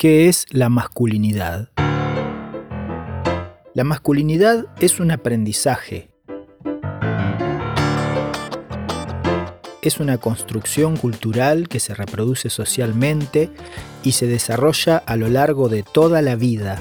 ¿Qué es la masculinidad? La masculinidad es un aprendizaje. Es una construcción cultural que se reproduce socialmente y se desarrolla a lo largo de toda la vida.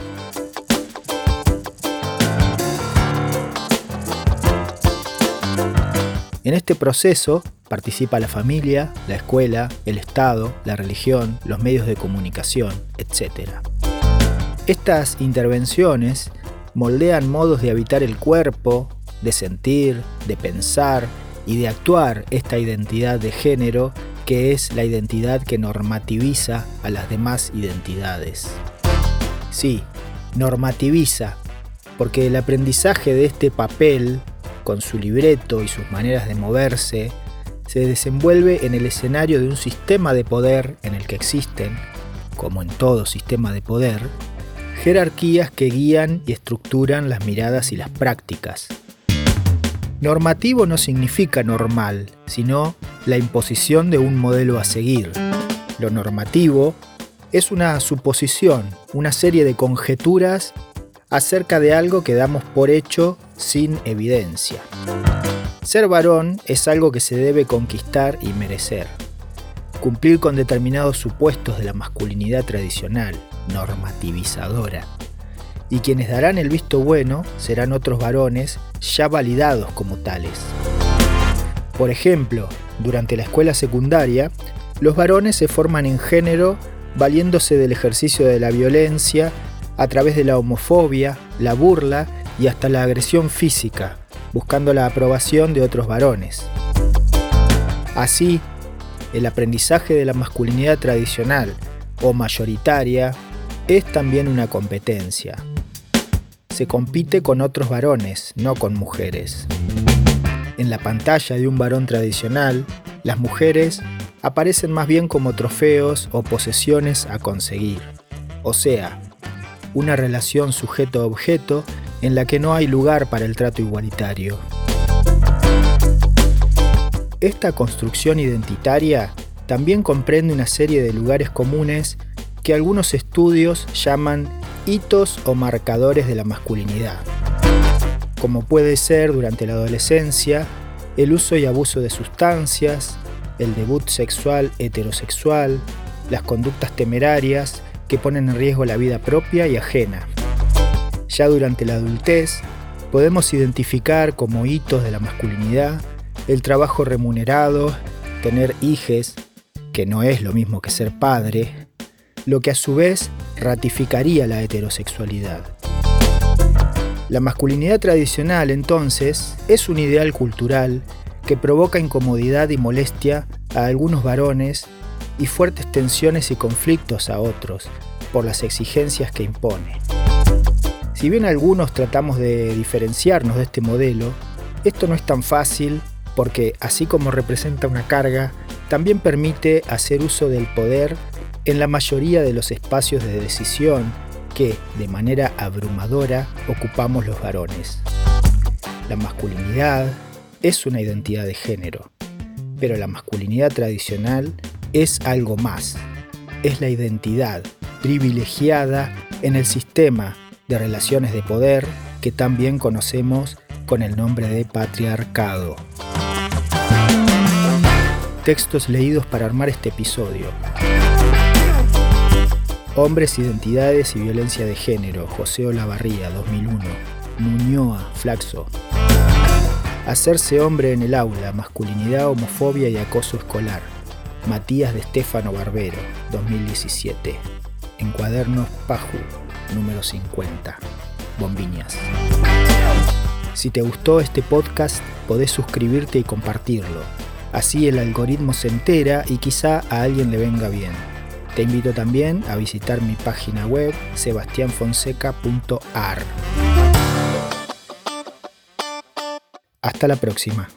En este proceso participa la familia, la escuela, el Estado, la religión, los medios de comunicación, etc. Estas intervenciones moldean modos de habitar el cuerpo, de sentir, de pensar y de actuar esta identidad de género que es la identidad que normativiza a las demás identidades. Sí, normativiza, porque el aprendizaje de este papel con su libreto y sus maneras de moverse, se desenvuelve en el escenario de un sistema de poder en el que existen, como en todo sistema de poder, jerarquías que guían y estructuran las miradas y las prácticas. Normativo no significa normal, sino la imposición de un modelo a seguir. Lo normativo es una suposición, una serie de conjeturas acerca de algo que damos por hecho sin evidencia. Ser varón es algo que se debe conquistar y merecer. Cumplir con determinados supuestos de la masculinidad tradicional, normativizadora. Y quienes darán el visto bueno serán otros varones ya validados como tales. Por ejemplo, durante la escuela secundaria, los varones se forman en género valiéndose del ejercicio de la violencia a través de la homofobia, la burla y hasta la agresión física, buscando la aprobación de otros varones. Así, el aprendizaje de la masculinidad tradicional o mayoritaria es también una competencia. Se compite con otros varones, no con mujeres. En la pantalla de un varón tradicional, las mujeres aparecen más bien como trofeos o posesiones a conseguir. O sea, una relación sujeto-objeto en la que no hay lugar para el trato igualitario. Esta construcción identitaria también comprende una serie de lugares comunes que algunos estudios llaman hitos o marcadores de la masculinidad, como puede ser durante la adolescencia el uso y abuso de sustancias, el debut sexual heterosexual, las conductas temerarias que ponen en riesgo la vida propia y ajena. Ya durante la adultez, podemos identificar como hitos de la masculinidad el trabajo remunerado, tener hijes, que no es lo mismo que ser padre, lo que a su vez ratificaría la heterosexualidad. La masculinidad tradicional, entonces, es un ideal cultural que provoca incomodidad y molestia a algunos varones y fuertes tensiones y conflictos a otros por las exigencias que impone. Si bien algunos tratamos de diferenciarnos de este modelo, esto no es tan fácil porque así como representa una carga, también permite hacer uso del poder en la mayoría de los espacios de decisión que, de manera abrumadora, ocupamos los varones. La masculinidad es una identidad de género, pero la masculinidad tradicional es algo más. Es la identidad privilegiada en el sistema de relaciones de poder que también conocemos con el nombre de patriarcado. Textos leídos para armar este episodio. Hombres, Identidades y Violencia de Género, José Olavarría, 2001. Muñoa, Flaxo. Hacerse hombre en el aula, masculinidad, homofobia y acoso escolar. Matías de Estefano Barbero, 2017. En cuadernos Paju, número 50. Bombiñas. Si te gustó este podcast, podés suscribirte y compartirlo. Así el algoritmo se entera y quizá a alguien le venga bien. Te invito también a visitar mi página web sebastianfonseca.ar. Hasta la próxima.